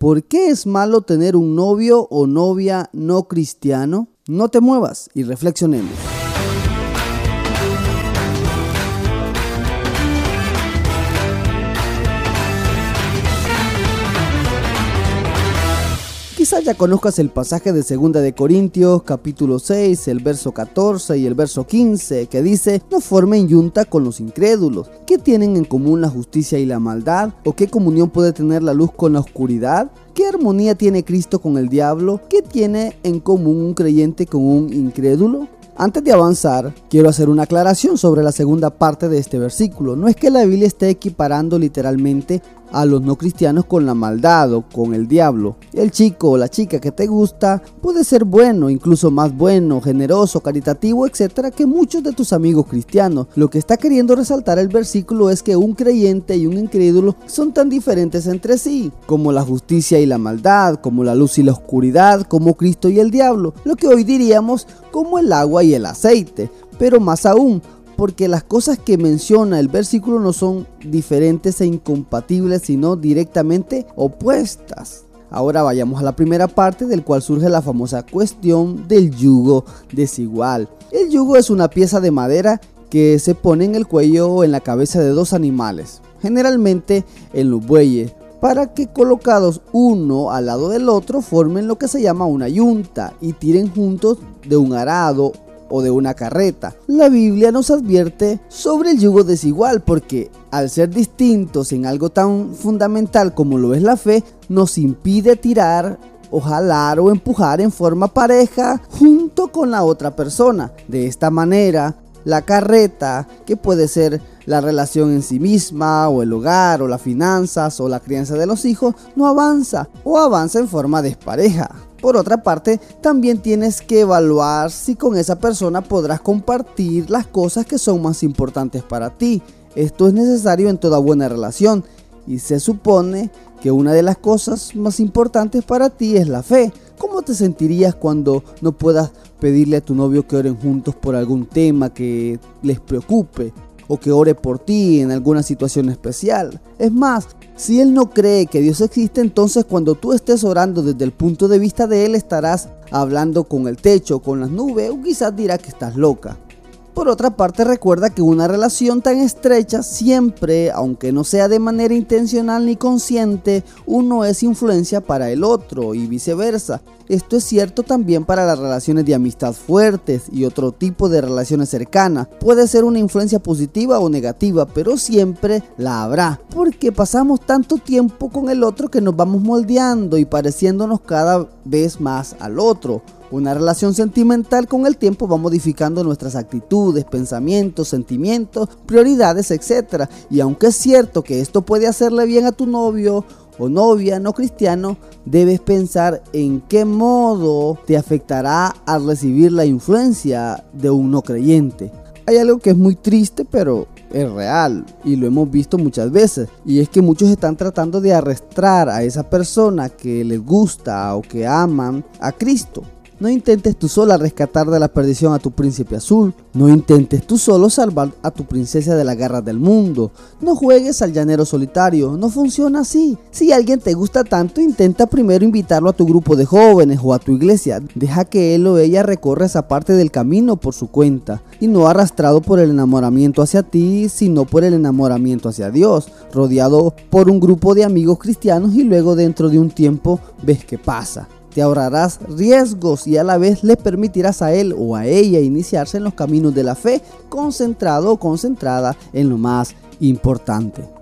¿por qué es malo tener un novio o novia no cristiano? No te muevas y reflexionemos. Quizás ya conozcas el pasaje de 2 de Corintios capítulo 6, el verso 14 y el verso 15 que dice, no formen yunta con los incrédulos. ¿Qué tienen en común la justicia y la maldad? ¿O qué comunión puede tener la luz con la oscuridad? ¿Qué armonía tiene Cristo con el diablo? ¿Qué tiene en común un creyente con un incrédulo? Antes de avanzar, quiero hacer una aclaración sobre la segunda parte de este versículo. No es que la Biblia esté equiparando literalmente a los no cristianos con la maldad o con el diablo. El chico o la chica que te gusta puede ser bueno, incluso más bueno, generoso, caritativo, etcétera, que muchos de tus amigos cristianos. Lo que está queriendo resaltar el versículo es que un creyente y un incrédulo son tan diferentes entre sí, como la justicia y la maldad, como la luz y la oscuridad, como Cristo y el diablo, lo que hoy diríamos como el agua y el aceite. Pero más aún, porque las cosas que menciona el versículo no son diferentes e incompatibles, sino directamente opuestas. Ahora vayamos a la primera parte del cual surge la famosa cuestión del yugo desigual. El yugo es una pieza de madera que se pone en el cuello o en la cabeza de dos animales, generalmente en los bueyes, para que colocados uno al lado del otro formen lo que se llama una yunta y tiren juntos de un arado o de una carreta. La Biblia nos advierte sobre el yugo desigual porque al ser distintos en algo tan fundamental como lo es la fe, nos impide tirar o jalar o empujar en forma pareja junto con la otra persona. De esta manera, la carreta, que puede ser la relación en sí misma, o el hogar, o las finanzas, o la crianza de los hijos, no avanza o avanza en forma despareja. Por otra parte, también tienes que evaluar si con esa persona podrás compartir las cosas que son más importantes para ti. Esto es necesario en toda buena relación y se supone que una de las cosas más importantes para ti es la fe. ¿Cómo te sentirías cuando no puedas pedirle a tu novio que oren juntos por algún tema que les preocupe? O que ore por ti en alguna situación especial. Es más, si él no cree que Dios existe, entonces cuando tú estés orando desde el punto de vista de él estarás hablando con el techo, con las nubes, o quizás dirá que estás loca. Por otra parte, recuerda que una relación tan estrecha siempre, aunque no sea de manera intencional ni consciente, uno es influencia para el otro y viceversa. Esto es cierto también para las relaciones de amistad fuertes y otro tipo de relaciones cercanas. Puede ser una influencia positiva o negativa, pero siempre la habrá, porque pasamos tanto tiempo con el otro que nos vamos moldeando y pareciéndonos cada vez más al otro. Una relación sentimental con el tiempo va modificando nuestras actitudes, pensamientos, sentimientos, prioridades, etc. Y aunque es cierto que esto puede hacerle bien a tu novio o novia no cristiano, debes pensar en qué modo te afectará al recibir la influencia de un no creyente. Hay algo que es muy triste, pero es real y lo hemos visto muchas veces. Y es que muchos están tratando de arrastrar a esa persona que les gusta o que aman a Cristo. No intentes tú sola rescatar de la perdición a tu príncipe azul. No intentes tú solo salvar a tu princesa de la garra del mundo. No juegues al llanero solitario. No funciona así. Si alguien te gusta tanto, intenta primero invitarlo a tu grupo de jóvenes o a tu iglesia. Deja que él o ella recorra esa parte del camino por su cuenta. Y no arrastrado por el enamoramiento hacia ti, sino por el enamoramiento hacia Dios. Rodeado por un grupo de amigos cristianos y luego dentro de un tiempo ves qué pasa. Te ahorrarás riesgos y a la vez le permitirás a él o a ella iniciarse en los caminos de la fe, concentrado o concentrada en lo más importante.